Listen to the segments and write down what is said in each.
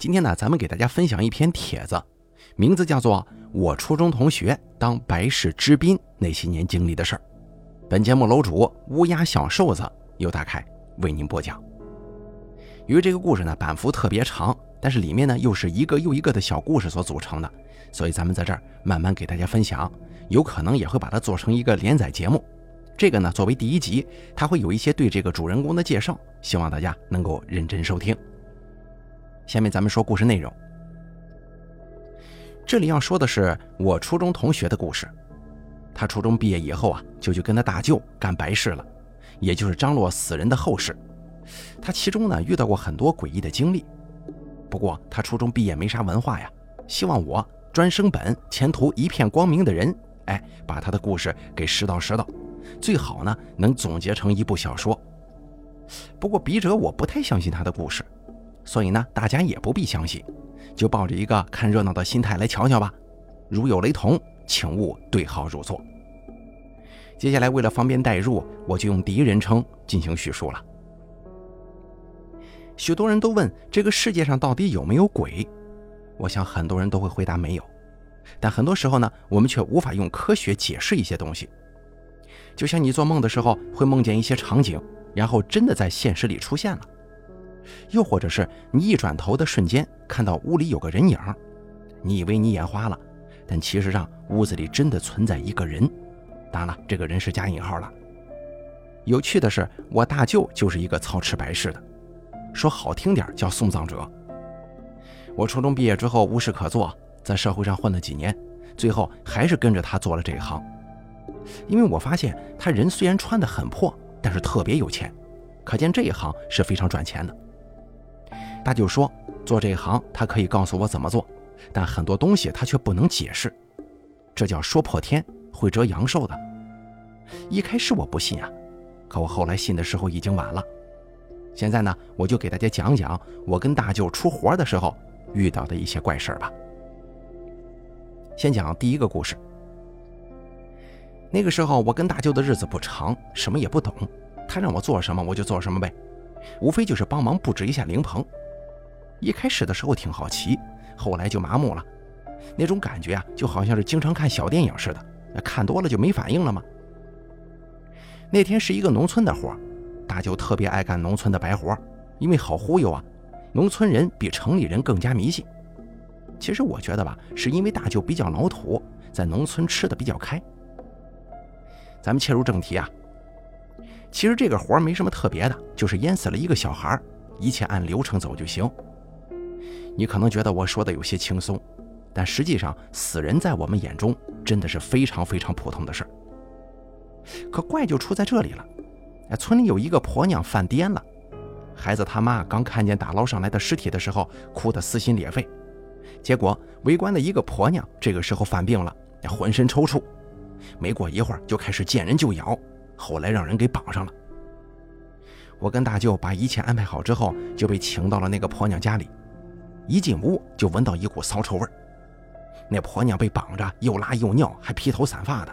今天呢，咱们给大家分享一篇帖子，名字叫做《我初中同学当白事之宾那些年经历的事儿》。本节目楼主乌鸦小瘦子由大凯为您播讲。由于这个故事呢版幅特别长，但是里面呢又是一个又一个的小故事所组成的，所以咱们在这儿慢慢给大家分享，有可能也会把它做成一个连载节目。这个呢作为第一集，它会有一些对这个主人公的介绍，希望大家能够认真收听。下面咱们说故事内容。这里要说的是我初中同学的故事。他初中毕业以后啊，就去跟他大舅干白事了，也就是张罗死人的后事。他其中呢遇到过很多诡异的经历。不过他初中毕业没啥文化呀，希望我专升本、前途一片光明的人，哎，把他的故事给拾到拾到，最好呢能总结成一部小说。不过笔者我不太相信他的故事。所以呢，大家也不必相信，就抱着一个看热闹的心态来瞧瞧吧。如有雷同，请勿对号入座。接下来，为了方便代入，我就用第一人称进行叙述了。许多人都问这个世界上到底有没有鬼？我想很多人都会回答没有。但很多时候呢，我们却无法用科学解释一些东西。就像你做梦的时候会梦见一些场景，然后真的在现实里出现了。又或者是你一转头的瞬间看到屋里有个人影，你以为你眼花了，但其实上屋子里真的存在一个人。当然了，这个人是加引号了。有趣的是，我大舅就是一个操持白事的，说好听点叫送葬者。我初中毕业之后无事可做，在社会上混了几年，最后还是跟着他做了这一行。因为我发现他人虽然穿得很破，但是特别有钱，可见这一行是非常赚钱的。大舅说：“做这一行，他可以告诉我怎么做，但很多东西他却不能解释，这叫说破天会折阳寿的。”一开始我不信啊，可我后来信的时候已经晚了。现在呢，我就给大家讲讲我跟大舅出活的时候遇到的一些怪事吧。先讲第一个故事。那个时候我跟大舅的日子不长，什么也不懂，他让我做什么我就做什么呗，无非就是帮忙布置一下灵棚。一开始的时候挺好奇，后来就麻木了。那种感觉啊，就好像是经常看小电影似的，看多了就没反应了吗？那天是一个农村的活，大舅特别爱干农村的白活，因为好忽悠啊。农村人比城里人更加迷信。其实我觉得吧，是因为大舅比较老土，在农村吃的比较开。咱们切入正题啊，其实这个活没什么特别的，就是淹死了一个小孩，一切按流程走就行。你可能觉得我说的有些轻松，但实际上死人在我们眼中真的是非常非常普通的事儿。可怪就出在这里了，哎，村里有一个婆娘犯癫了，孩子他妈刚看见打捞上来的尸体的时候，哭得撕心裂肺，结果围观的一个婆娘这个时候犯病了，浑身抽搐，没过一会儿就开始见人就咬，后来让人给绑上了。我跟大舅把一切安排好之后，就被请到了那个婆娘家里。一进屋就闻到一股骚臭味那婆娘被绑着，又拉又尿，还披头散发的，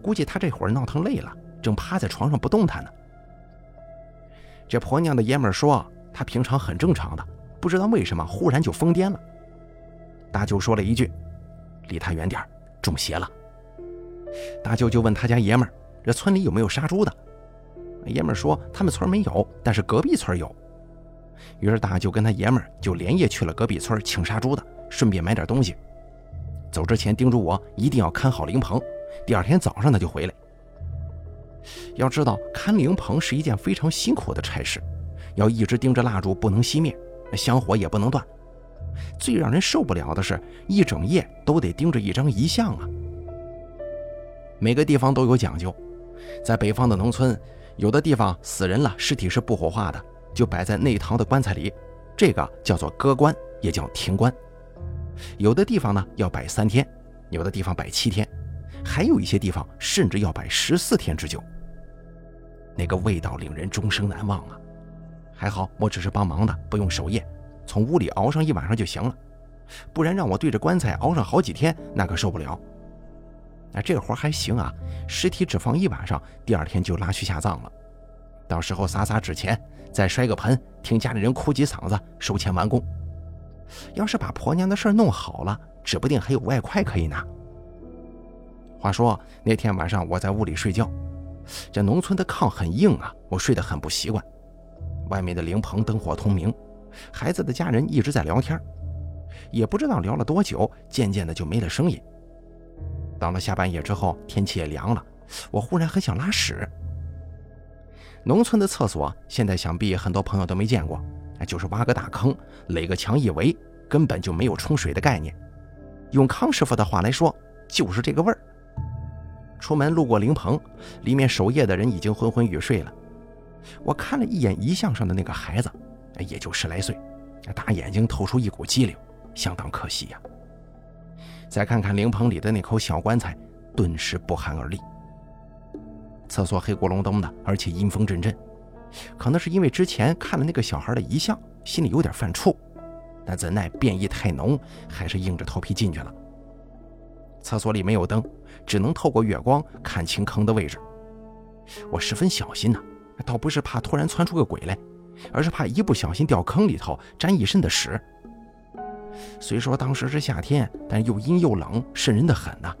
估计她这会儿闹腾累了，正趴在床上不动弹呢。这婆娘的爷们说，她平常很正常的，不知道为什么忽然就疯癫了。大舅说了一句：“离他远点中邪了。”大舅就问他家爷们：“这村里有没有杀猪的？”爷们说：“他们村没有，但是隔壁村有。”于是大舅跟他爷们儿就连夜去了隔壁村请杀猪的，顺便买点东西。走之前叮嘱我一定要看好灵棚，第二天早上他就回来。要知道看灵棚是一件非常辛苦的差事，要一直盯着蜡烛不能熄灭，香火也不能断。最让人受不了的是，一整夜都得盯着一张遗像啊。每个地方都有讲究，在北方的农村，有的地方死人了，尸体是不火化的。就摆在内堂的棺材里，这个叫做搁棺，也叫停棺。有的地方呢要摆三天，有的地方摆七天，还有一些地方甚至要摆十四天之久。那个味道令人终生难忘啊！还好我只是帮忙的，不用守夜，从屋里熬上一晚上就行了。不然让我对着棺材熬上好几天，那可受不了。那，这个活还行啊，尸体只放一晚上，第二天就拉去下葬了。到时候撒撒纸钱。再摔个盆，听家里人哭几嗓子，收钱完工。要是把婆娘的事弄好了，指不定还有外快可以拿。话说那天晚上我在屋里睡觉，这农村的炕很硬啊，我睡得很不习惯。外面的灵棚灯火通明，孩子的家人一直在聊天，也不知道聊了多久，渐渐的就没了声音。到了下半夜之后，天气也凉了，我忽然很想拉屎。农村的厕所现在想必很多朋友都没见过，就是挖个大坑，垒个墙一围，根本就没有冲水的概念。用康师傅的话来说，就是这个味儿。出门路过灵棚，里面守夜的人已经昏昏欲睡了。我看了一眼遗像上的那个孩子，也就十来岁，大眼睛透出一股机灵，相当可惜呀。再看看灵棚里的那口小棺材，顿时不寒而栗。厕所黑咕隆咚的，而且阴风阵阵，可能是因为之前看了那个小孩的遗像，心里有点犯怵，但怎奈变异太浓，还是硬着头皮进去了。厕所里没有灯，只能透过月光看清坑的位置。我十分小心呐。倒不是怕突然窜出个鬼来，而是怕一不小心掉坑里头沾一身的屎。虽说当时是夏天，但又阴又冷，渗人的很呐。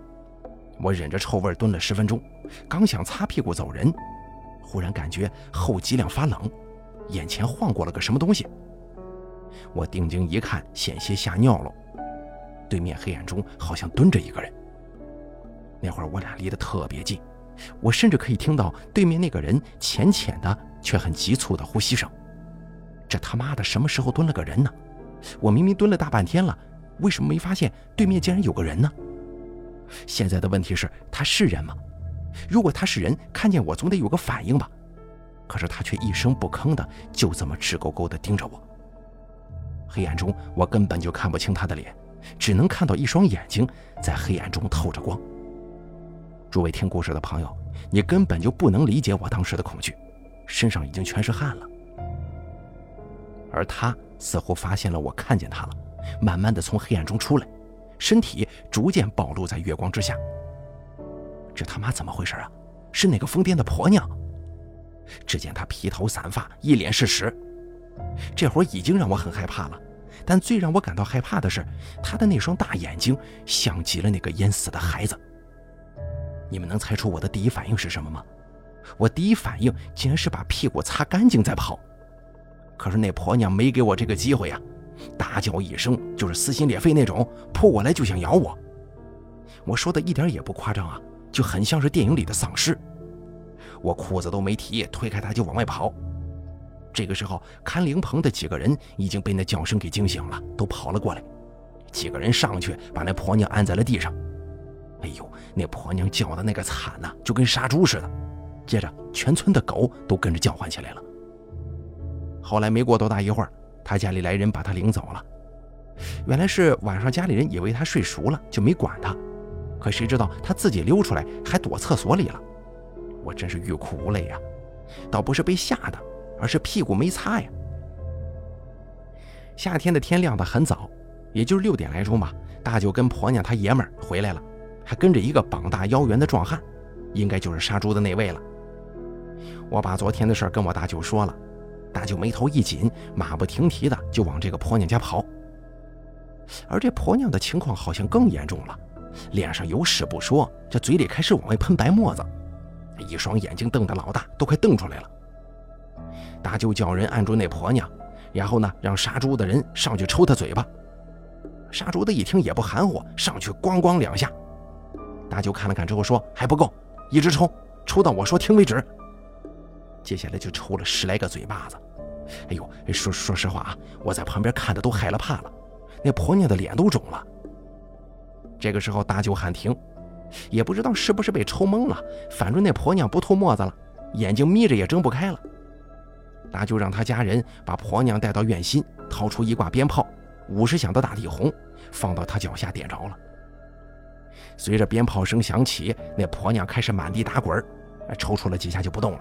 我忍着臭味蹲了十分钟，刚想擦屁股走人，忽然感觉后脊梁发冷，眼前晃过了个什么东西。我定睛一看，险些吓尿了。对面黑暗中好像蹲着一个人。那会儿我俩离得特别近。我甚至可以听到对面那个人浅浅的却很急促的呼吸声。这他妈的什么时候蹲了个人呢？我明明蹲了大半天了，为什么没发现对面竟然有个人呢？现在的问题是，他是人吗？如果他是人，看见我总得有个反应吧。可是他却一声不吭的，就这么直勾勾的盯着我。黑暗中，我根本就看不清他的脸，只能看到一双眼睛在黑暗中透着光。诸位听故事的朋友，你根本就不能理解我当时的恐惧，身上已经全是汗了。而他似乎发现了我看见他了，慢慢的从黑暗中出来，身体逐渐暴露在月光之下。这他妈怎么回事啊？是哪个疯癫的婆娘？只见她披头散发，一脸是屎，这会儿已经让我很害怕了。但最让我感到害怕的是，她的那双大眼睛像极了那个淹死的孩子。你们能猜出我的第一反应是什么吗？我第一反应竟然是把屁股擦干净再跑。可是那婆娘没给我这个机会呀，大叫一声就是撕心裂肺那种，扑过来就想咬我。我说的一点也不夸张啊，就很像是电影里的丧尸。我裤子都没提，推开他就往外跑。这个时候，看灵棚的几个人已经被那叫声给惊醒了，都跑了过来。几个人上去把那婆娘按在了地上。哎呦，那婆娘叫的那个惨呐，就跟杀猪似的。接着，全村的狗都跟着叫唤起来了。后来没过多大一会儿，他家里来人把他领走了。原来是晚上家里人以为他睡熟了，就没管他。可谁知道他自己溜出来，还躲厕所里了。我真是欲哭无泪呀！倒不是被吓的，而是屁股没擦呀。夏天的天亮得很早，也就是六点来钟吧。大舅跟婆娘他爷们儿回来了。还跟着一个膀大腰圆的壮汉，应该就是杀猪的那位了。我把昨天的事跟我大舅说了，大舅眉头一紧，马不停蹄的就往这个婆娘家跑。而这婆娘的情况好像更严重了，脸上有屎不说，这嘴里开始往外喷白沫子，一双眼睛瞪得老大，都快瞪出来了。大舅叫人按住那婆娘，然后呢，让杀猪的人上去抽她嘴巴。杀猪的一听也不含糊，上去咣咣两下。大舅看了看之后说：“还不够，一直抽，抽到我说停为止。”接下来就抽了十来个嘴巴子。哎呦，说说实话啊，我在旁边看的都害了怕了，那婆娘的脸都肿了。这个时候大舅喊停，也不知道是不是被抽懵了，反正那婆娘不吐沫子了，眼睛眯着也睁不开了。大舅让他家人把婆娘带到院心，掏出一挂鞭炮，五十响的大地红，放到他脚下点着了。随着鞭炮声响起，那婆娘开始满地打滚抽搐了几下就不动了。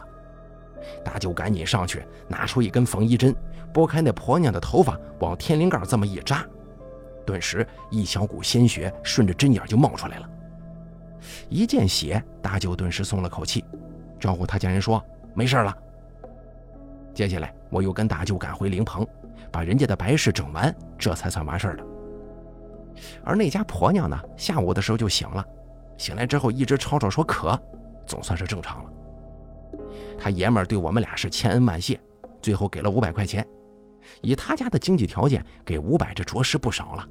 大舅赶紧上去，拿出一根缝衣针，拨开那婆娘的头发，往天灵盖这么一扎，顿时一小股鲜血顺着针眼就冒出来了。一见血，大舅顿时松了口气，招呼他家人说：“没事了。”接下来，我又跟大舅赶回灵棚，把人家的白事整完，这才算完事儿的。而那家婆娘呢，下午的时候就醒了，醒来之后一直吵吵说渴，总算是正常了。他爷们儿对我们俩是千恩万谢，最后给了五百块钱。以他家的经济条件，给五百这着实不少了。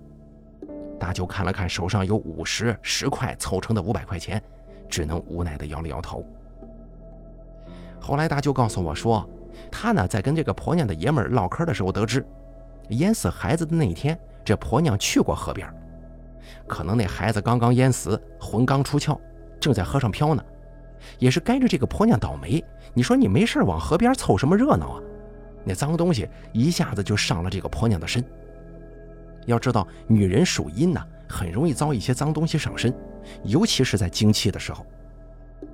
大舅看了看手上有五十、十块凑成的五百块钱，只能无奈地摇了摇头。后来大舅告诉我说，他呢在跟这个婆娘的爷们儿唠嗑的时候得知，淹死孩子的那天，这婆娘去过河边，可能那孩子刚刚淹死，魂刚出窍，正在河上漂呢，也是该着这个婆娘倒霉。你说你没事往河边凑什么热闹啊？那脏东西一下子就上了这个婆娘的身。要知道，女人属阴呐，很容易遭一些脏东西上身，尤其是在经期的时候。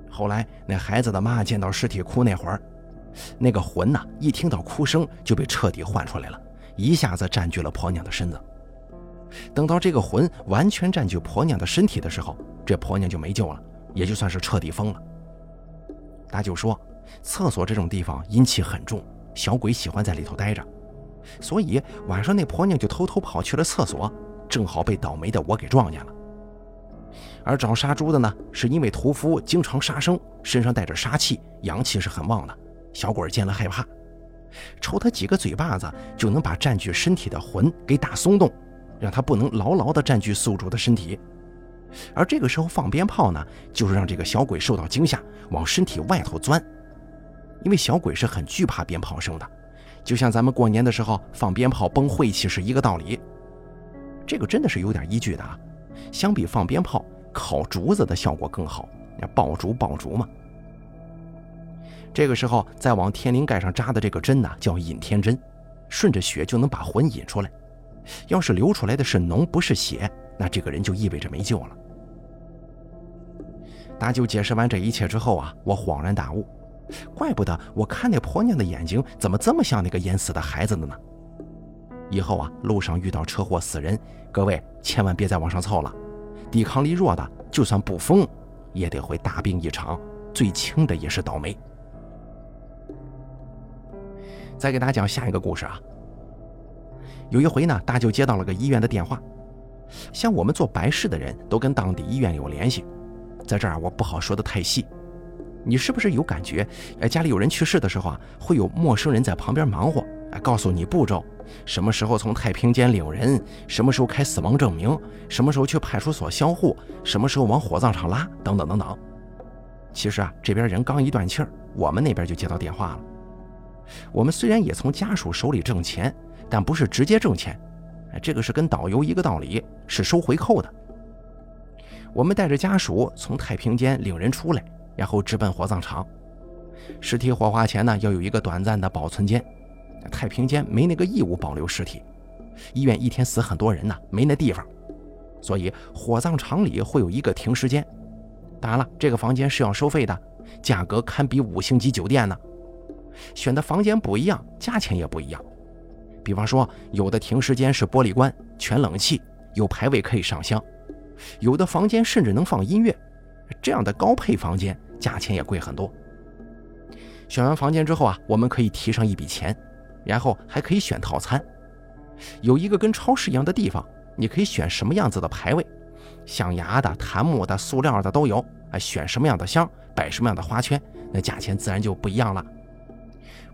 后来那孩子的妈见到尸体哭那会儿，那个魂呐，一听到哭声就被彻底唤出来了，一下子占据了婆娘的身子。等到这个魂完全占据婆娘的身体的时候，这婆娘就没救了，也就算是彻底疯了。大舅说，厕所这种地方阴气很重。小鬼喜欢在里头待着，所以晚上那婆娘就偷偷跑去了厕所，正好被倒霉的我给撞见了。而找杀猪的呢，是因为屠夫经常杀生，身上带着杀气，阳气是很旺的。小鬼见了害怕，抽他几个嘴巴子，就能把占据身体的魂给打松动，让他不能牢牢地占据宿主的身体。而这个时候放鞭炮呢，就是让这个小鬼受到惊吓，往身体外头钻。因为小鬼是很惧怕鞭炮声的，就像咱们过年的时候放鞭炮崩晦气是一个道理。这个真的是有点依据的啊。相比放鞭炮，烤竹子的效果更好。爆竹爆竹嘛。这个时候再往天灵盖上扎的这个针呢，叫引天针，顺着血就能把魂引出来。要是流出来的是脓不是血，那这个人就意味着没救了。大舅解释完这一切之后啊，我恍然大悟。怪不得我看那婆娘的眼睛怎么这么像那个淹死的孩子的呢？以后啊，路上遇到车祸死人，各位千万别再往上凑了。抵抗力弱的，就算不疯，也得会大病一场；最轻的也是倒霉。再给大家讲下一个故事啊。有一回呢，大舅接到了个医院的电话，像我们做白事的人都跟当地医院有联系，在这儿我不好说的太细。你是不是有感觉？哎，家里有人去世的时候啊，会有陌生人在旁边忙活，哎，告诉你步骤，什么时候从太平间领人，什么时候开死亡证明，什么时候去派出所销户，什么时候往火葬场拉，等等等等。其实啊，这边人刚一断气儿，我们那边就接到电话了。我们虽然也从家属手里挣钱，但不是直接挣钱，哎，这个是跟导游一个道理，是收回扣的。我们带着家属从太平间领人出来。然后直奔火葬场，尸体火化前呢，要有一个短暂的保存间。太平间没那个义务保留尸体，医院一天死很多人呢，没那地方，所以火葬场里会有一个停尸间。当然了，这个房间是要收费的，价格堪比五星级酒店呢。选的房间不一样，价钱也不一样。比方说，有的停尸间是玻璃棺，全冷气，有牌位可以上香；有的房间甚至能放音乐。这样的高配房间价钱也贵很多。选完房间之后啊，我们可以提上一笔钱，然后还可以选套餐。有一个跟超市一样的地方，你可以选什么样子的牌位，象牙的、檀木的、塑料的都有。哎，选什么样的香，摆什么样的花圈，那价钱自然就不一样了。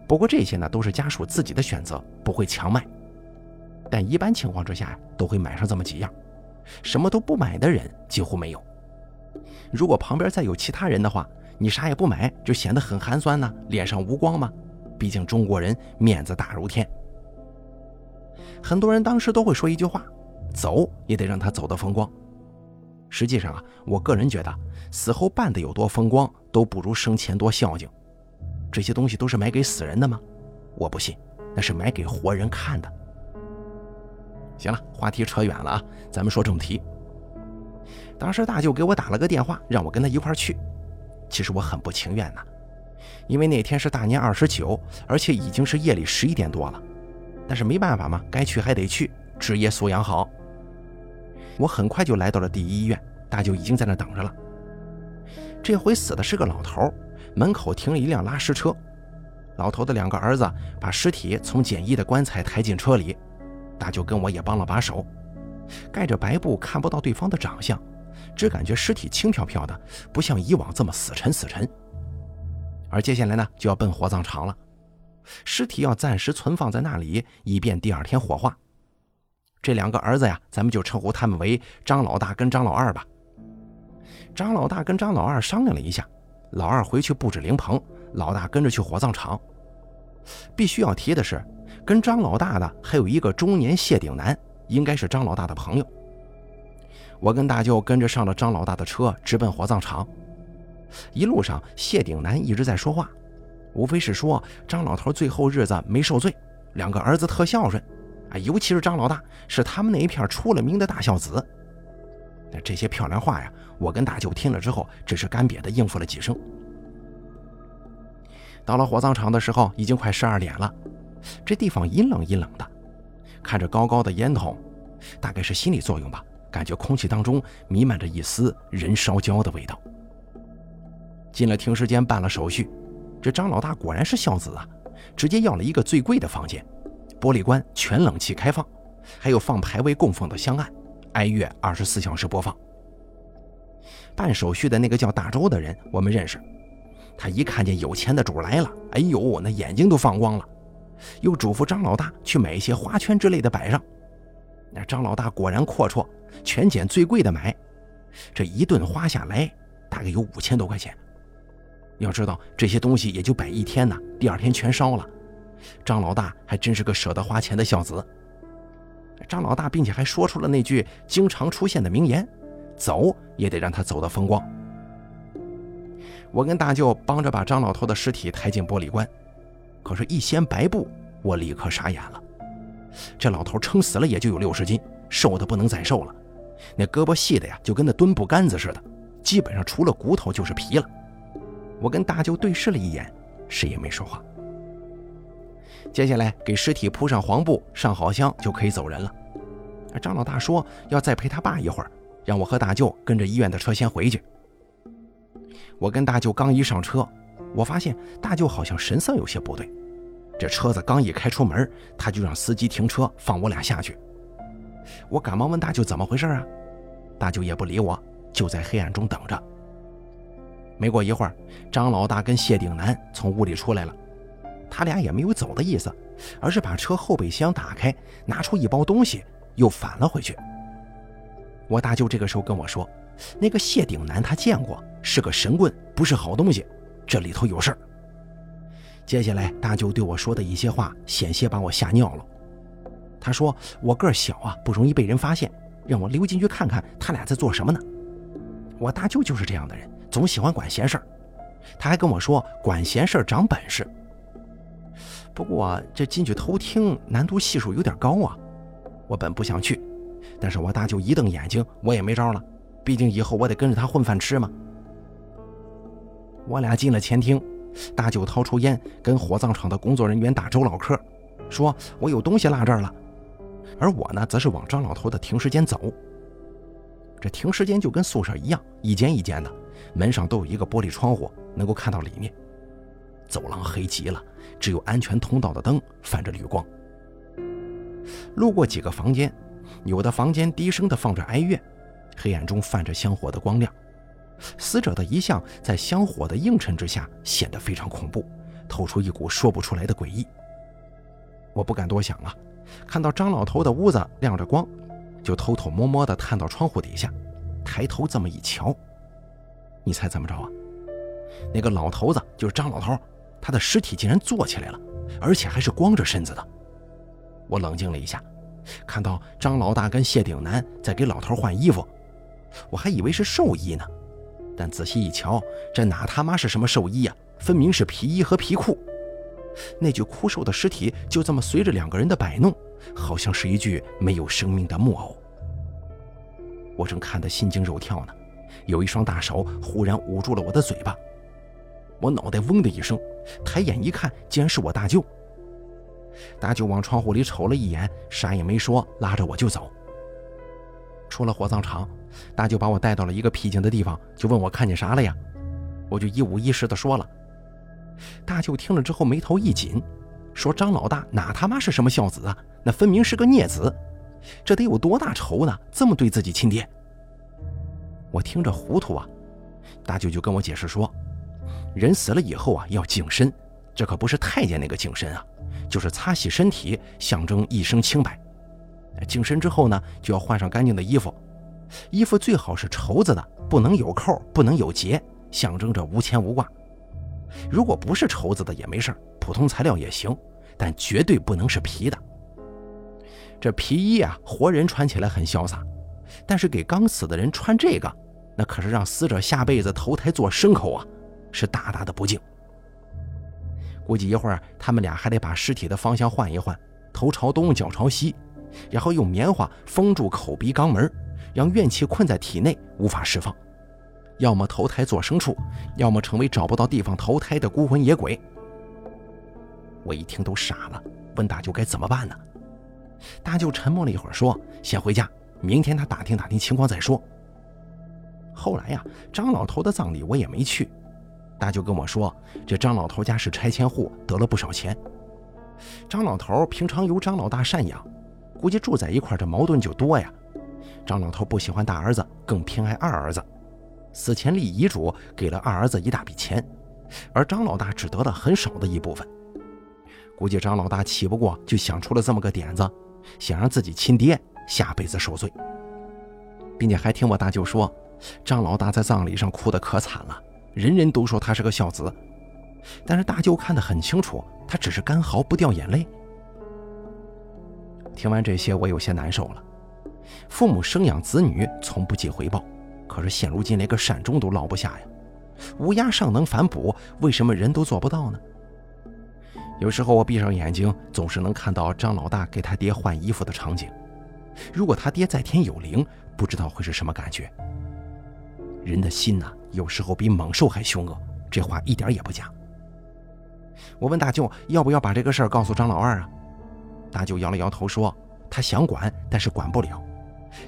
不过这些呢，都是家属自己的选择，不会强卖。但一般情况之下都会买上这么几样，什么都不买的人几乎没有。如果旁边再有其他人的话，你啥也不买，就显得很寒酸呢，脸上无光吗？毕竟中国人面子大如天。很多人当时都会说一句话：“走也得让他走得风光。”实际上啊，我个人觉得，死后办的有多风光，都不如生前多孝敬。这些东西都是买给死人的吗？我不信，那是买给活人看的。行了，话题扯远了啊，咱们说正题。当时大舅给我打了个电话，让我跟他一块去。其实我很不情愿呐，因为那天是大年二十九，而且已经是夜里十一点多了。但是没办法嘛，该去还得去，职业素养好。我很快就来到了第一医院，大舅已经在那等着了。这回死的是个老头，门口停了一辆拉尸车。老头的两个儿子把尸体从简易的棺材抬进车里，大舅跟我也帮了把手，盖着白布看不到对方的长相，只感觉尸体轻飘飘的，不像以往这么死沉死沉。而接下来呢，就要奔火葬场了，尸体要暂时存放在那里，以便第二天火化。这两个儿子呀，咱们就称呼他们为张老大跟张老二吧。张老大跟张老二商量了一下，老二回去布置灵棚，老大跟着去火葬场。必须要提的是，跟张老大的还有一个中年谢顶男，应该是张老大的朋友。我跟大舅跟着上了张老大的车，直奔火葬场。一路上，谢顶男一直在说话，无非是说张老头最后日子没受罪，两个儿子特孝顺。啊，尤其是张老大，是他们那一片出了名的大孝子。那这些漂亮话呀，我跟大舅听了之后，只是干瘪的应付了几声。到了火葬场的时候，已经快十二点了，这地方阴冷阴冷的，看着高高的烟筒，大概是心理作用吧，感觉空气当中弥漫着一丝人烧焦的味道。进了停尸间办了手续，这张老大果然是孝子啊，直接要了一个最贵的房间。玻璃棺全冷气开放，还有放牌位供奉的香案，哀乐二十四小时播放。办手续的那个叫大周的人，我们认识。他一看见有钱的主来了，哎呦，那眼睛都放光了，又嘱咐张老大去买一些花圈之类的摆上。那张老大果然阔绰，全捡最贵的买。这一顿花下来，大概有五千多块钱。要知道这些东西也就摆一天呢，第二天全烧了。张老大还真是个舍得花钱的孝子。张老大并且还说出了那句经常出现的名言：“走也得让他走得风光。”我跟大舅帮着把张老头的尸体抬进玻璃棺，可是，一掀白布，我立刻傻眼了。这老头撑死了也就有六十斤，瘦的不能再瘦了，那胳膊细的呀，就跟那墩布杆子似的，基本上除了骨头就是皮了。我跟大舅对视了一眼，谁也没说话。接下来给尸体铺上黄布，上好香，就可以走人了。张老大说要再陪他爸一会儿，让我和大舅跟着医院的车先回去。我跟大舅刚一上车，我发现大舅好像神色有些不对。这车子刚一开出门，他就让司机停车放我俩下去。我赶忙问大舅怎么回事啊？大舅也不理我，就在黑暗中等着。没过一会儿，张老大跟谢顶南从屋里出来了。他俩也没有走的意思，而是把车后备箱打开，拿出一包东西，又返了回去。我大舅这个时候跟我说：“那个谢顶南他见过，是个神棍，不是好东西，这里头有事儿。”接下来，大舅对我说的一些话，险些把我吓尿了。他说：“我个儿小啊，不容易被人发现，让我溜进去看看他俩在做什么呢。”我大舅就是这样的人，总喜欢管闲事儿。他还跟我说：“管闲事儿长本事。”不过这进去偷听难度系数有点高啊！我本不想去，但是我大舅一瞪眼睛，我也没招了。毕竟以后我得跟着他混饭吃嘛。我俩进了前厅，大舅掏出烟，跟火葬场的工作人员打周老客，说我有东西落这儿了。而我呢，则是往张老头的停尸间走。这停尸间就跟宿舍一样，一间一间的，门上都有一个玻璃窗户，能够看到里面。走廊黑极了。只有安全通道的灯泛着绿光。路过几个房间，有的房间低声的放着哀乐，黑暗中泛着香火的光亮。死者的遗像在香火的映衬之下显得非常恐怖，透出一股说不出来的诡异。我不敢多想啊，看到张老头的屋子亮着光，就偷偷摸摸的探到窗户底下，抬头这么一瞧，你猜怎么着啊？那个老头子就是张老头。他的尸体竟然坐起来了，而且还是光着身子的。我冷静了一下，看到张老大跟谢顶南在给老头换衣服，我还以为是寿衣呢，但仔细一瞧，这哪他妈是什么寿衣呀？分明是皮衣和皮裤。那具枯瘦的尸体就这么随着两个人的摆弄，好像是一具没有生命的木偶。我正看得心惊肉跳呢，有一双大手忽然捂住了我的嘴巴。我脑袋嗡的一声，抬眼一看，竟然是我大舅。大舅往窗户里瞅了一眼，啥也没说，拉着我就走。出了火葬场，大舅把我带到了一个僻静的地方，就问我看见啥了呀？我就一五一十的说了。大舅听了之后眉头一紧，说：“张老大哪他妈是什么孝子啊？那分明是个孽子，这得有多大仇呢？这么对自己亲爹？”我听着糊涂啊，大舅就跟我解释说：“人死了以后啊，要净身，这可不是太监那个净身啊，就是擦洗身体，象征一生清白。净身之后呢，就要换上干净的衣服，衣服最好是绸子的，不能有扣，不能有结，象征着无牵无挂。如果不是绸子的也没事普通材料也行，但绝对不能是皮的。这皮衣啊，活人穿起来很潇洒，但是给刚死的人穿这个。”那可是让死者下辈子投胎做牲口啊，是大大的不敬。估计一会儿他们俩还得把尸体的方向换一换，头朝东，脚朝西，然后用棉花封住口鼻肛门，让怨气困在体内无法释放，要么投胎做牲畜，要么成为找不到地方投胎的孤魂野鬼。我一听都傻了，问大舅该怎么办呢？大舅沉默了一会儿，说：“先回家，明天他打听打听情况再说。”后来呀，张老头的葬礼我也没去。大舅跟我说，这张老头家是拆迁户，得了不少钱。张老头平常由张老大赡养，估计住在一块这矛盾就多呀。张老头不喜欢大儿子，更偏爱二儿子。死前立遗嘱给了二儿子一大笔钱，而张老大只得了很少的一部分。估计张老大气不过，就想出了这么个点子，想让自己亲爹下辈子受罪，并且还听我大舅说。张老大在葬礼上哭得可惨了，人人都说他是个孝子，但是大舅看得很清楚，他只是干嚎不掉眼泪。听完这些，我有些难受了。父母生养子女，从不计回报，可是现如今连个善终都落不下呀。乌鸦尚能反哺，为什么人都做不到呢？有时候我闭上眼睛，总是能看到张老大给他爹换衣服的场景。如果他爹在天有灵，不知道会是什么感觉。人的心呐，有时候比猛兽还凶恶，这话一点也不假。我问大舅要不要把这个事儿告诉张老二啊？大舅摇了摇头说：“他想管，但是管不了，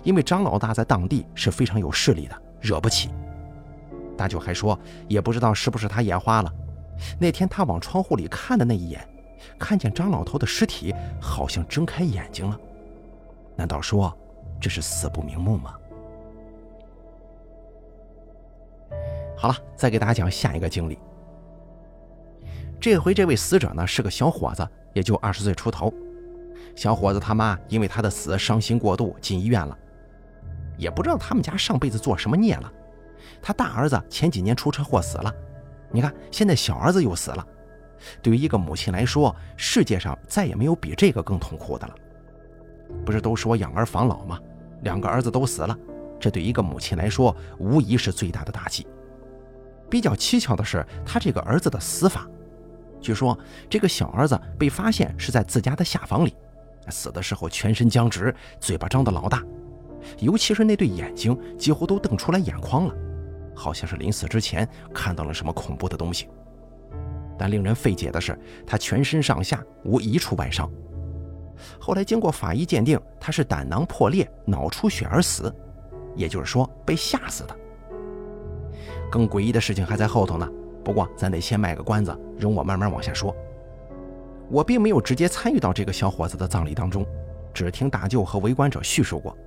因为张老大在当地是非常有势力的，惹不起。”大舅还说，也不知道是不是他眼花了，那天他往窗户里看的那一眼，看见张老头的尸体好像睁开眼睛了，难道说这是死不瞑目吗？好了，再给大家讲下一个经历。这回这位死者呢是个小伙子，也就二十岁出头。小伙子他妈因为他的死伤心过度，进医院了。也不知道他们家上辈子做什么孽了。他大儿子前几年出车祸死了，你看现在小儿子又死了。对于一个母亲来说，世界上再也没有比这个更痛苦的了。不是都说养儿防老吗？两个儿子都死了，这对一个母亲来说，无疑是最大的打击。比较蹊跷的是，他这个儿子的死法。据说这个小儿子被发现是在自家的下房里，死的时候全身僵直，嘴巴张得老大，尤其是那对眼睛几乎都瞪出来眼眶了，好像是临死之前看到了什么恐怖的东西。但令人费解的是，他全身上下无一处外伤。后来经过法医鉴定，他是胆囊破裂、脑出血而死，也就是说被吓死的。更诡异的事情还在后头呢，不过咱得先卖个关子，容我慢慢往下说。我并没有直接参与到这个小伙子的葬礼当中，只听大舅和围观者叙述过，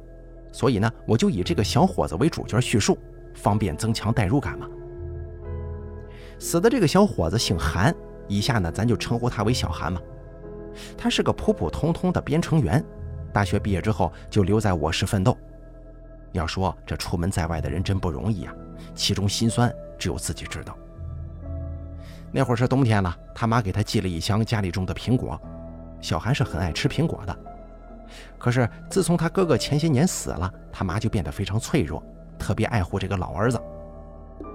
所以呢，我就以这个小伙子为主角叙述，方便增强代入感嘛。死的这个小伙子姓韩，以下呢咱就称呼他为小韩嘛。他是个普普通通的编程员，大学毕业之后就留在我市奋斗。要说这出门在外的人真不容易啊。其中心酸，只有自己知道。那会儿是冬天了，他妈给他寄了一箱家里种的苹果。小韩是很爱吃苹果的，可是自从他哥哥前些年死了，他妈就变得非常脆弱，特别爱护这个老儿子。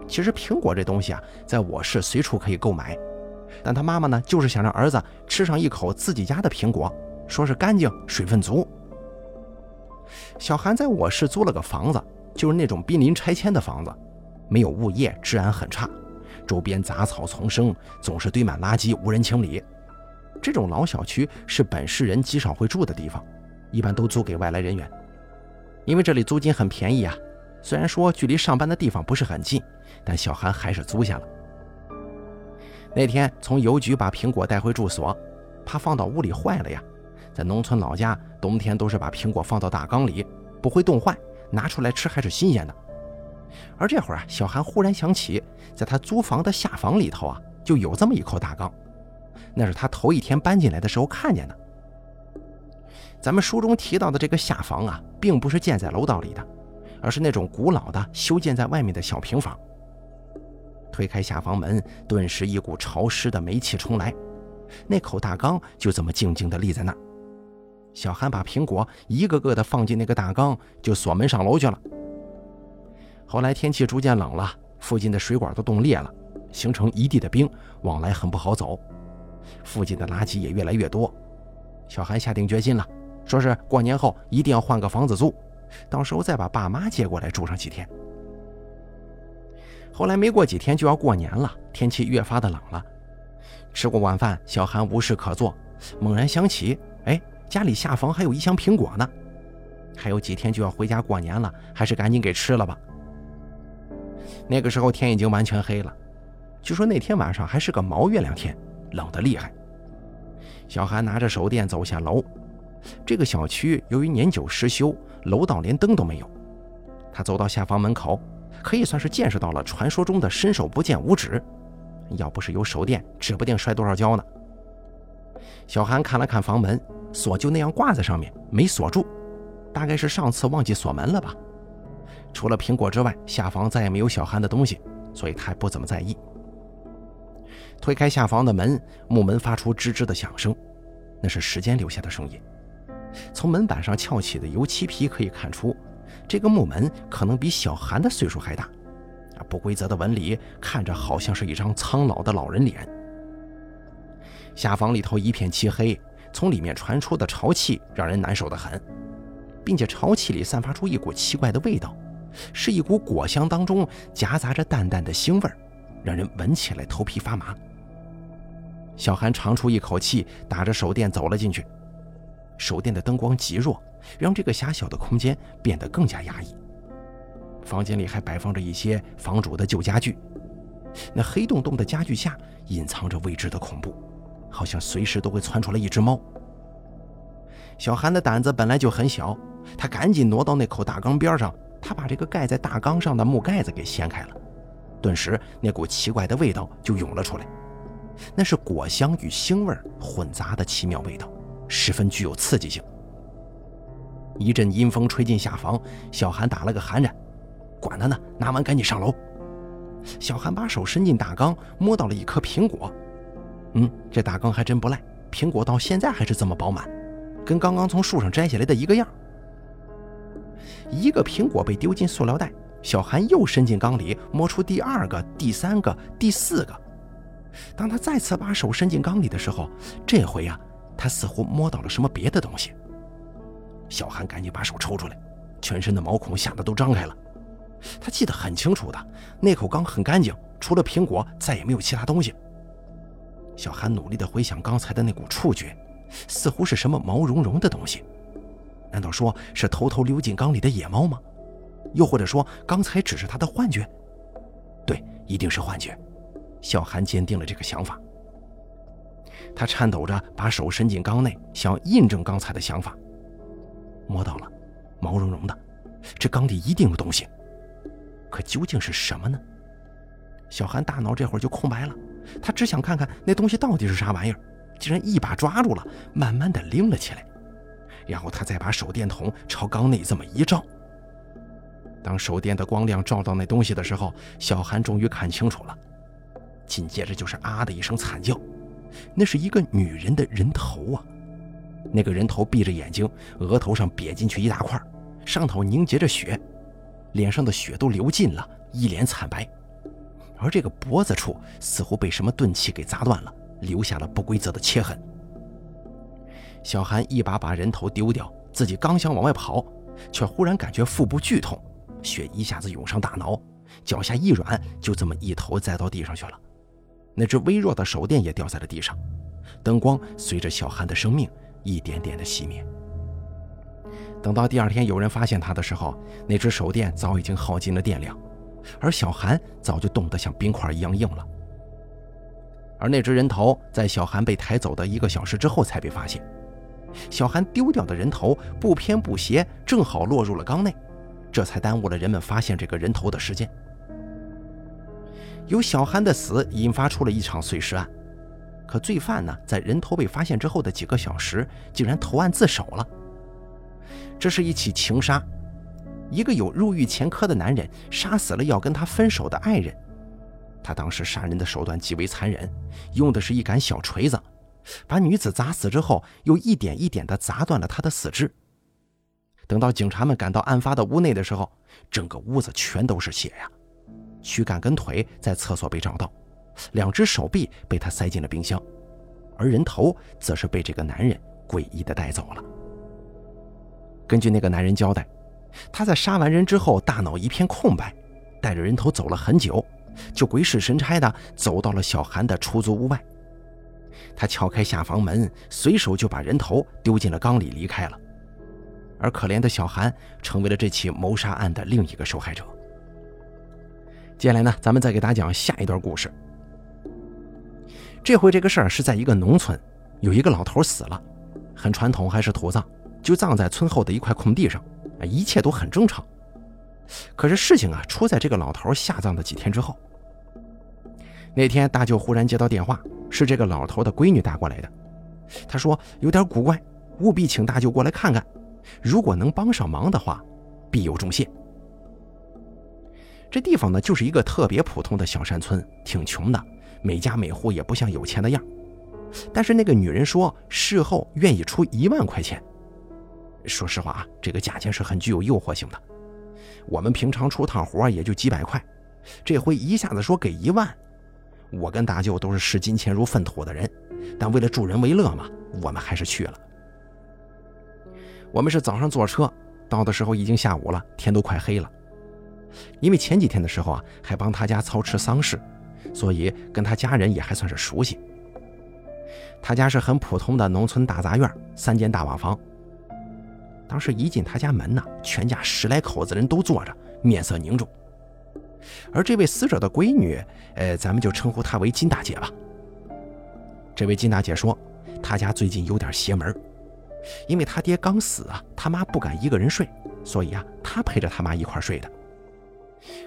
其实苹果这东西啊，在我市随处可以购买，但他妈妈呢，就是想让儿子吃上一口自己家的苹果，说是干净、水分足。小韩在我市租了个房子，就是那种濒临拆迁的房子。没有物业，治安很差，周边杂草丛生，总是堆满垃圾，无人清理。这种老小区是本市人极少会住的地方，一般都租给外来人员。因为这里租金很便宜啊，虽然说距离上班的地方不是很近，但小韩还是租下了。那天从邮局把苹果带回住所，怕放到屋里坏了呀。在农村老家，冬天都是把苹果放到大缸里，不会冻坏，拿出来吃还是新鲜的。而这会儿啊，小韩忽然想起，在他租房的下房里头啊，就有这么一口大缸，那是他头一天搬进来的时候看见的。咱们书中提到的这个下房啊，并不是建在楼道里的，而是那种古老的修建在外面的小平房。推开下房门，顿时一股潮湿的霉气冲来，那口大缸就这么静静地立在那儿。小韩把苹果一个个的放进那个大缸，就锁门上楼去了。后来天气逐渐冷了，附近的水管都冻裂了，形成一地的冰，往来很不好走。附近的垃圾也越来越多。小韩下定决心了，说是过年后一定要换个房子住，到时候再把爸妈接过来住上几天。后来没过几天就要过年了，天气越发的冷了。吃过晚饭，小韩无事可做，猛然想起，哎，家里下房还有一箱苹果呢，还有几天就要回家过年了，还是赶紧给吃了吧。那个时候天已经完全黑了，据说那天晚上还是个毛月亮天，冷得厉害。小韩拿着手电走下楼，这个小区由于年久失修，楼道连灯都没有。他走到下房门口。可以算是见识到了传说中的伸手不见五指，要不是有手电，指不定摔多少跤呢。小韩看了看房门，锁就那样挂在上面，没锁住，大概是上次忘记锁门了吧。除了苹果之外，下房再也没有小韩的东西，所以他也不怎么在意。推开下房的门，木门发出吱吱的响声，那是时间留下的声音。从门板上翘起的油漆皮可以看出。这个木门可能比小韩的岁数还大，啊，不规则的纹理看着好像是一张苍老的老人脸。下房里头一片漆黑，从里面传出的潮气让人难受的很，并且潮气里散发出一股奇怪的味道，是一股果香当中夹杂着淡淡的腥味让人闻起来头皮发麻。小韩长出一口气，打着手电走了进去，手电的灯光极弱。让这个狭小的空间变得更加压抑。房间里还摆放着一些房主的旧家具，那黑洞洞的家具下隐藏着未知的恐怖，好像随时都会窜出来一只猫。小韩的胆子本来就很小，他赶紧挪到那口大缸边上，他把这个盖在大缸上的木盖子给掀开了，顿时那股奇怪的味道就涌了出来，那是果香与腥味混杂的奇妙味道，十分具有刺激性。一阵阴风吹进下房，小韩打了个寒颤，管他呢，拿完赶紧上楼。小韩把手伸进大缸，摸到了一颗苹果。嗯，这大缸还真不赖，苹果到现在还是这么饱满，跟刚刚从树上摘下来的一个样。一个苹果被丢进塑料袋，小韩又伸进缸里，摸出第二个、第三个、第四个。当他再次把手伸进缸里的时候，这回呀，他似乎摸到了什么别的东西。小韩赶紧把手抽出来，全身的毛孔吓得都张开了。他记得很清楚的，那口缸很干净，除了苹果再也没有其他东西。小韩努力地回想刚才的那股触觉，似乎是什么毛茸茸的东西。难道说是偷偷溜进缸里的野猫吗？又或者说刚才只是他的幻觉？对，一定是幻觉。小韩坚定了这个想法。他颤抖着把手伸进缸内，想要印证刚才的想法。摸到了，毛茸茸的，这缸里一定有东西，可究竟是什么呢？小韩大脑这会儿就空白了，他只想看看那东西到底是啥玩意儿，竟然一把抓住了，慢慢的拎了起来，然后他再把手电筒朝缸内这么一照。当手电的光亮照到那东西的时候，小韩终于看清楚了，紧接着就是啊的一声惨叫，那是一个女人的人头啊！那个人头闭着眼睛，额头上瘪进去一大块，上头凝结着血，脸上的血都流尽了，一脸惨白。而这个脖子处似乎被什么钝器给砸断了，留下了不规则的切痕。小韩一把把人头丢掉，自己刚想往外跑，却忽然感觉腹部剧痛，血一下子涌上大脑，脚下一软，就这么一头栽到地上去了。那只微弱的手电也掉在了地上，灯光随着小韩的生命。一点点的熄灭。等到第二天有人发现他的时候，那只手电早已经耗尽了电量，而小韩早就冻得像冰块一样硬了。而那只人头在小韩被抬走的一个小时之后才被发现。小韩丢掉的人头不偏不斜，正好落入了缸内，这才耽误了人们发现这个人头的时间。由小韩的死引发出了一场碎尸案，可罪犯呢，在人头被发现之后的几个小时，竟然投案自首了。这是一起情杀，一个有入狱前科的男人杀死了要跟他分手的爱人。他当时杀人的手段极为残忍，用的是一杆小锤子，把女子砸死之后，又一点一点地砸断了她的四肢。等到警察们赶到案发的屋内的时候，整个屋子全都是血呀！躯干跟腿在厕所被找到，两只手臂被他塞进了冰箱，而人头则是被这个男人诡异地带走了。根据那个男人交代，他在杀完人之后，大脑一片空白，带着人头走了很久。就鬼使神差的走到了小韩的出租屋外，他撬开下房门，随手就把人头丢进了缸里离开了。而可怜的小韩成为了这起谋杀案的另一个受害者。接下来呢，咱们再给大家讲下一段故事。这回这个事儿是在一个农村，有一个老头死了，很传统，还是土葬，就葬在村后的一块空地上，啊一切都很正常。可是事情啊，出在这个老头下葬的几天之后。那天大舅忽然接到电话，是这个老头的闺女打过来的。他说有点古怪，务必请大舅过来看看。如果能帮上忙的话，必有重谢。这地方呢，就是一个特别普通的小山村，挺穷的，每家每户也不像有钱的样。但是那个女人说，事后愿意出一万块钱。说实话啊，这个价钱是很具有诱惑性的。我们平常出趟活也就几百块，这回一下子说给一万。我跟大舅都是视金钱如粪土的人，但为了助人为乐嘛，我们还是去了。我们是早上坐车到的时候已经下午了，天都快黑了。因为前几天的时候啊，还帮他家操持丧事，所以跟他家人也还算是熟悉。他家是很普通的农村大杂院，三间大瓦房。当时一进他家门呢，全家十来口子人都坐着，面色凝重。而这位死者的闺女，呃，咱们就称呼她为金大姐吧。这位金大姐说，她家最近有点邪门，因为她爹刚死啊，她妈不敢一个人睡，所以啊，她陪着她妈一块睡的。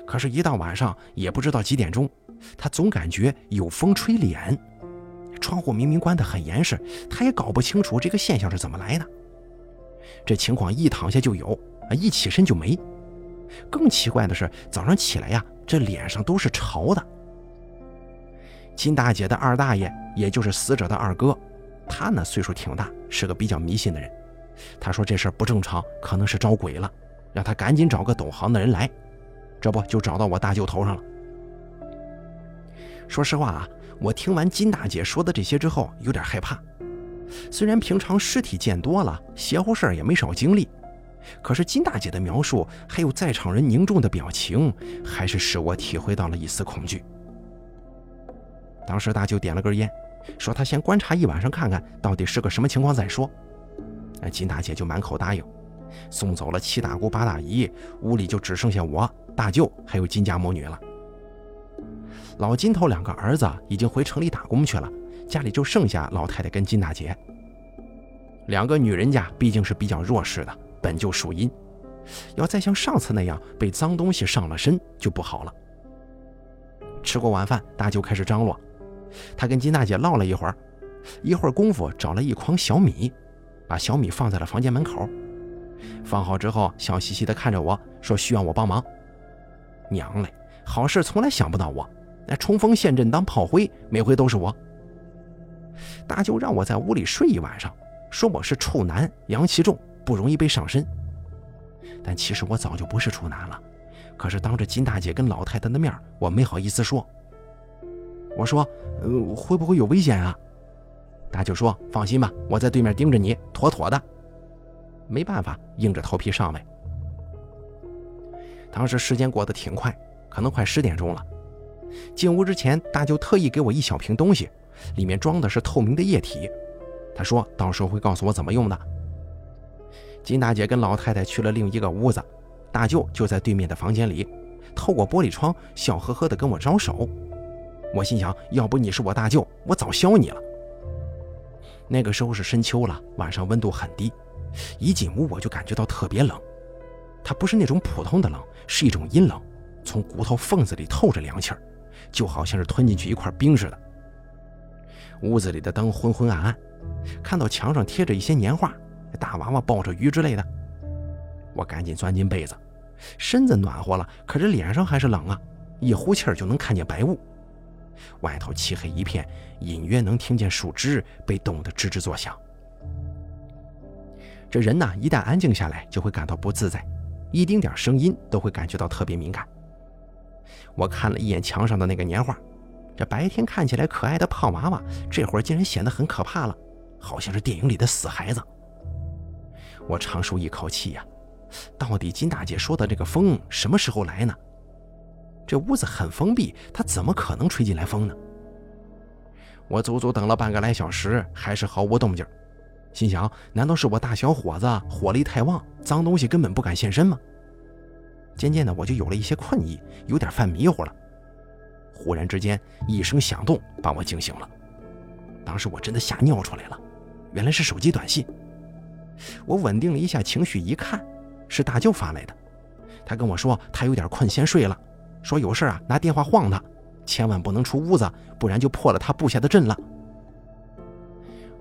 可是，一到晚上，也不知道几点钟，她总感觉有风吹脸，窗户明明关得很严实，她也搞不清楚这个现象是怎么来的。这情况一躺下就有，啊，一起身就没。更奇怪的是，早上起来呀，这脸上都是潮的。金大姐的二大爷，也就是死者的二哥，他呢岁数挺大，是个比较迷信的人。他说这事儿不正常，可能是招鬼了，让他赶紧找个懂行的人来。这不就找到我大舅头上了。说实话啊，我听完金大姐说的这些之后，有点害怕。虽然平常尸体见多了，邪乎事儿也没少经历。可是金大姐的描述，还有在场人凝重的表情，还是使我体会到了一丝恐惧。当时大舅点了根烟，说他先观察一晚上，看看到底是个什么情况再说。哎，金大姐就满口答应，送走了七大姑八大姨，屋里就只剩下我大舅还有金家母女了。老金头两个儿子已经回城里打工去了，家里就剩下老太太跟金大姐。两个女人家毕竟是比较弱势的。本就属阴，要再像上次那样被脏东西上了身就不好了。吃过晚饭，大舅开始张罗，他跟金大姐唠了一会儿，一会儿功夫找了一筐小米，把小米放在了房间门口。放好之后，笑嘻嘻地看着我说：“需要我帮忙。”娘嘞，好事从来想不到我，那冲锋陷阵当炮灰，每回都是我。大舅让我在屋里睡一晚上，说我是处男，阳气重。不容易被上身，但其实我早就不是处男了。可是当着金大姐跟老太太的面，我没好意思说。我说：“呃，会不会有危险啊？”大舅说：“放心吧，我在对面盯着你，妥妥的。”没办法，硬着头皮上来。当时时间过得挺快，可能快十点钟了。进屋之前，大舅特意给我一小瓶东西，里面装的是透明的液体。他说到时候会告诉我怎么用的。金大姐跟老太太去了另一个屋子，大舅就在对面的房间里，透过玻璃窗笑呵呵地跟我招手。我心想，要不你是我大舅，我早削你了。那个时候是深秋了，晚上温度很低，一进屋我就感觉到特别冷。它不是那种普通的冷，是一种阴冷，从骨头缝子里透着凉气儿，就好像是吞进去一块冰似的。屋子里的灯昏昏暗暗，看到墙上贴着一些年画，大娃娃抱着鱼之类的。我赶紧钻进被子，身子暖和了，可是脸上还是冷啊，一呼气儿就能看见白雾。外头漆黑一片，隐约能听见树枝被冻得吱吱作响。这人呐，一旦安静下来，就会感到不自在，一丁点声音都会感觉到特别敏感。我看了一眼墙上的那个年画，这白天看起来可爱的胖娃娃，这会儿竟然显得很可怕了，好像是电影里的死孩子。我长舒一口气呀，到底金大姐说的这个风什么时候来呢？这屋子很封闭，它怎么可能吹进来风呢？我足足等了半个来小时，还是毫无动静。心想：难道是我大小伙子火力太旺，脏东西根本不敢现身吗？渐渐的，我就有了一些困意，有点犯迷糊了。忽然之间，一声响动把我惊醒了。当时我真的吓尿出来了，原来是手机短信。我稳定了一下情绪，一看是大舅发来的。他跟我说他有点困，先睡了。说有事啊，拿电话晃他，千万不能出屋子，不然就破了他布下的阵了。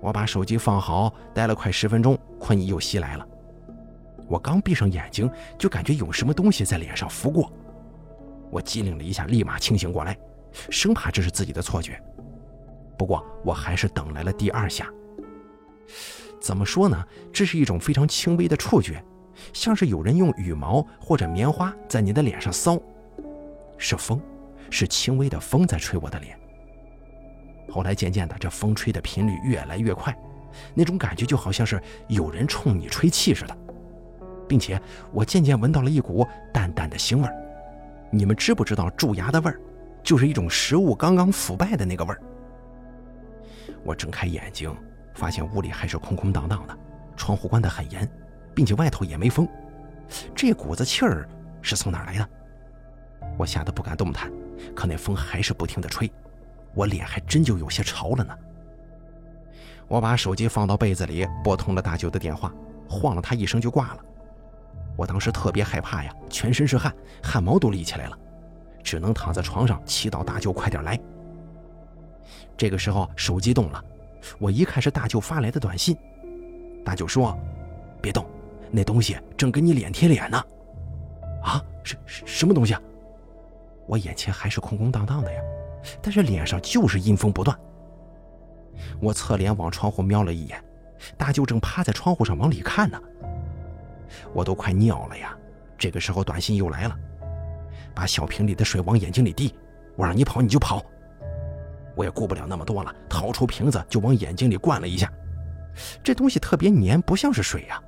我把手机放好，待了快十分钟，困意又袭来了。我刚闭上眼睛，就感觉有什么东西在脸上拂过。我机灵了一下，立马清醒过来，生怕这是自己的错觉。不过我还是等来了第二下。怎么说呢？这是一种非常轻微的触觉，像是有人用羽毛或者棉花在你的脸上搔。是风，是轻微的风在吹我的脸。后来渐渐的，这风吹的频率越来越快，那种感觉就好像是有人冲你吹气似的，并且我渐渐闻到了一股淡淡的腥味儿。你们知不知道蛀牙的味儿，就是一种食物刚刚腐败的那个味儿。我睁开眼睛，发现屋里还是空空荡荡的，窗户关得很严，并且外头也没风。这股子气儿是从哪来的？我吓得不敢动弹，可那风还是不停地吹，我脸还真就有些潮了呢。我把手机放到被子里，拨通了大舅的电话，晃了他一声就挂了。我当时特别害怕呀，全身是汗，汗毛都立起来了，只能躺在床上祈祷大舅快点来。这个时候手机动了，我一看是大舅发来的短信，大舅说：“别动，那东西正跟你脸贴脸呢。”啊，什什么东西啊？我眼前还是空空荡荡的呀，但是脸上就是阴风不断。我侧脸往窗户瞄了一眼，大舅正趴在窗户上往里看呢。我都快尿了呀！这个时候短信又来了，把小瓶里的水往眼睛里滴，我让你跑你就跑。我也顾不了那么多了，掏出瓶子就往眼睛里灌了一下。这东西特别黏，不像是水呀。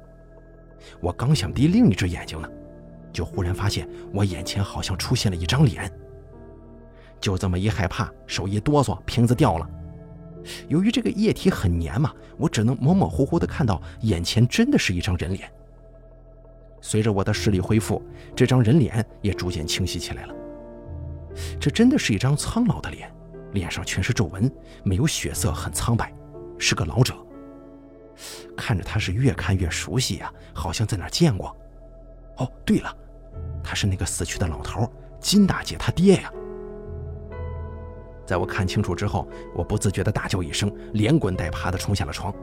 我刚想滴另一只眼睛呢。就忽然发现我眼前好像出现了一张脸，就这么一害怕，手一哆嗦，瓶子掉了。由于这个液体很黏嘛，我只能模模糊糊地看到眼前真的是一张人脸。随着我的视力恢复，这张人脸也逐渐清晰起来了。这真的是一张苍老的脸，脸上全是皱纹，没有血色，很苍白，是个老者。看着他是越看越熟悉呀，好像在哪见过。哦，对了。他是那个死去的老头金大姐他爹呀！在我看清楚之后，我不自觉地大叫一声，连滚带爬地冲下了床。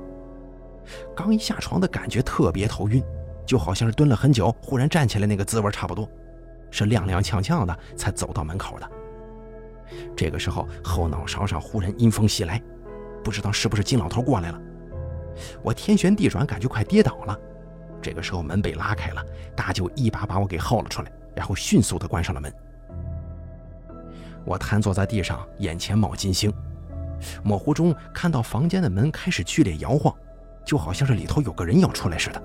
刚一下床的感觉特别头晕，就好像是蹲了很久，忽然站起来那个滋味差不多，是踉踉跄跄的才走到门口的。这个时候后脑勺上忽然阴风袭来，不知道是不是金老头过来了，我天旋地转，感觉快跌倒了。这个时候门被拉开了，大舅一把把我给薅了出来，然后迅速的关上了门。我瘫坐在地上，眼前冒金星，模糊中看到房间的门开始剧烈摇晃，就好像是里头有个人要出来似的。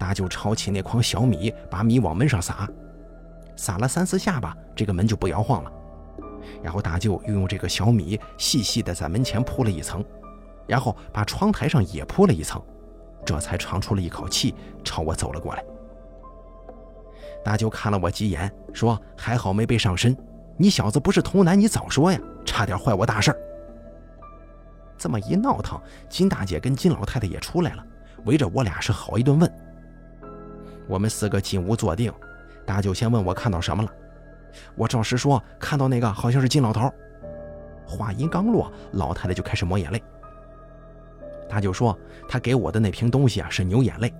大舅抄起那筐小米，把米往门上撒，撒了三四下吧，这个门就不摇晃了。然后大舅又用这个小米细细的在门前铺了一层，然后把窗台上也铺了一层。这才长出了一口气，朝我走了过来。大舅看了我几眼，说：“还好没被上身，你小子不是童男，你早说呀，差点坏我大事儿。”这么一闹腾，金大姐跟金老太太也出来了，围着我俩是好一顿问。我们四个进屋坐定，大舅先问我看到什么了，我照实说看到那个好像是金老头。话音刚落，老太太就开始抹眼泪。大舅说他给我的那瓶东西啊是牛眼泪，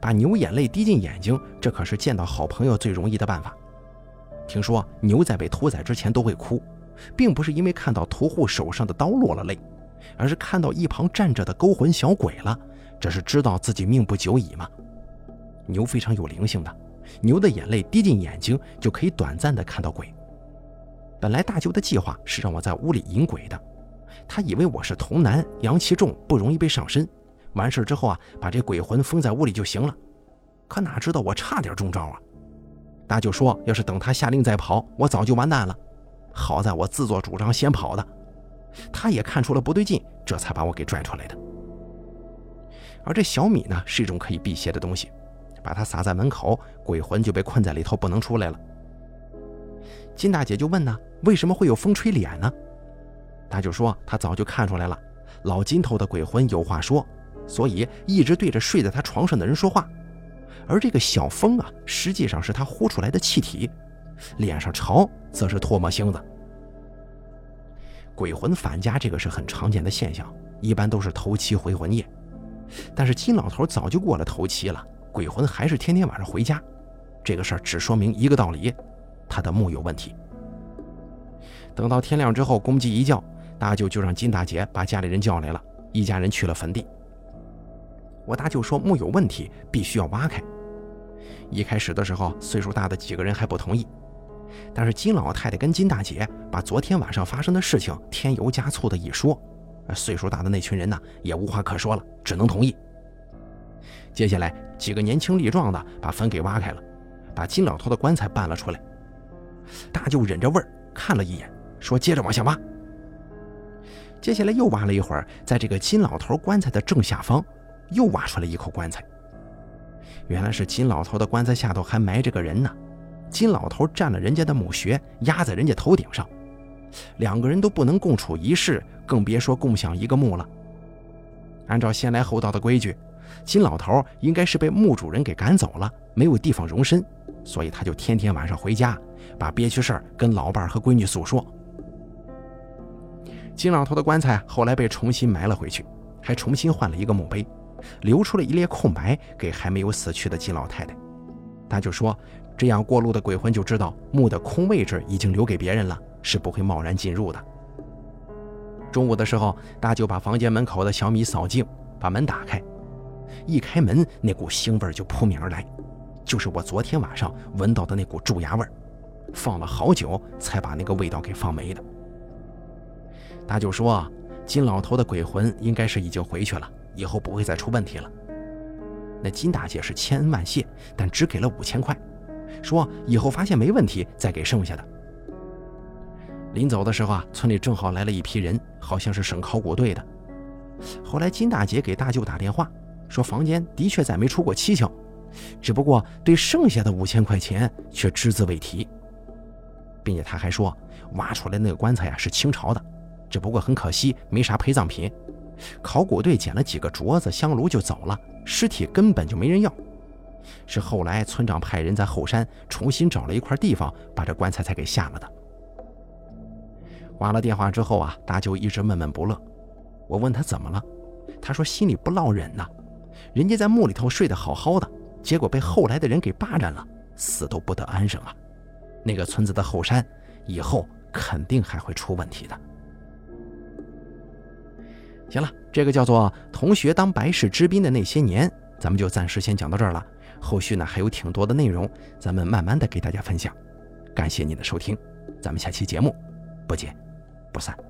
把牛眼泪滴进眼睛，这可是见到好朋友最容易的办法。听说牛在被屠宰之前都会哭，并不是因为看到屠户手上的刀落了泪。而是看到一旁站着的勾魂小鬼了，这是知道自己命不久矣吗？牛非常有灵性的，牛的眼泪滴进眼睛就可以短暂的看到鬼。本来大舅的计划是让我在屋里引鬼的，他以为我是童男，阳气重，不容易被上身。完事之后啊，把这鬼魂封在屋里就行了。可哪知道我差点中招啊！大舅说，要是等他下令再跑，我早就完蛋了。好在我自作主张先跑的。他也看出了不对劲，这才把我给拽出来的。而这小米呢，是一种可以辟邪的东西，把它撒在门口，鬼魂就被困在里头，不能出来了。金大姐就问呢，为什么会有风吹脸呢？他就说他早就看出来了，老金头的鬼魂有话说，所以一直对着睡在他床上的人说话。而这个小风啊，实际上是他呼出来的气体，脸上潮则是唾沫星子。鬼魂返家，这个是很常见的现象，一般都是头七回魂夜。但是金老头早就过了头七了，鬼魂还是天天晚上回家，这个事儿只说明一个道理：他的墓有问题。等到天亮之后，公鸡一叫，大舅就让金大姐把家里人叫来了，一家人去了坟地。我大舅说墓有问题，必须要挖开。一开始的时候，岁数大的几个人还不同意。但是金老太太跟金大姐把昨天晚上发生的事情添油加醋的一说，岁数大的那群人呢也无话可说了，只能同意。接下来几个年轻力壮的把坟给挖开了，把金老头的棺材搬了出来。大舅忍着味儿看了一眼，说：“接着往下挖。”接下来又挖了一会儿，在这个金老头棺材的正下方，又挖出来一口棺材。原来是金老头的棺材下头还埋着个人呢。金老头占了人家的墓穴，压在人家头顶上，两个人都不能共处一室，更别说共享一个墓了。按照先来后到的规矩，金老头应该是被墓主人给赶走了，没有地方容身，所以他就天天晚上回家，把憋屈事儿跟老伴和闺女诉说。金老头的棺材后来被重新埋了回去，还重新换了一个墓碑，留出了一列空白给还没有死去的金老太太。他就说。这样过路的鬼魂就知道墓的空位置已经留给别人了，是不会贸然进入的。中午的时候，大舅把房间门口的小米扫净，把门打开，一开门，那股腥味就扑面而来，就是我昨天晚上闻到的那股蛀牙味放了好久才把那个味道给放没的。大舅说，金老头的鬼魂应该是已经回去了，以后不会再出问题了。那金大姐是千恩万谢，但只给了五千块。说以后发现没问题再给剩下的。临走的时候啊，村里正好来了一批人，好像是省考古队的。后来金大姐给大舅打电话，说房间的确再没出过蹊跷，只不过对剩下的五千块钱却只字未提，并且他还说挖出来那个棺材呀是清朝的，只不过很可惜没啥陪葬品，考古队捡了几个镯子香炉就走了，尸体根本就没人要。是后来村长派人在后山重新找了一块地方，把这棺材才给下了的。挂了电话之后啊，大舅一直闷闷不乐。我问他怎么了，他说心里不落忍呐。人家在墓里头睡得好好的，结果被后来的人给霸占了，死都不得安生啊。那个村子的后山以后肯定还会出问题的。行了，这个叫做“同学当白事之宾”的那些年，咱们就暂时先讲到这儿了。后续呢还有挺多的内容，咱们慢慢的给大家分享。感谢您的收听，咱们下期节目不见不散。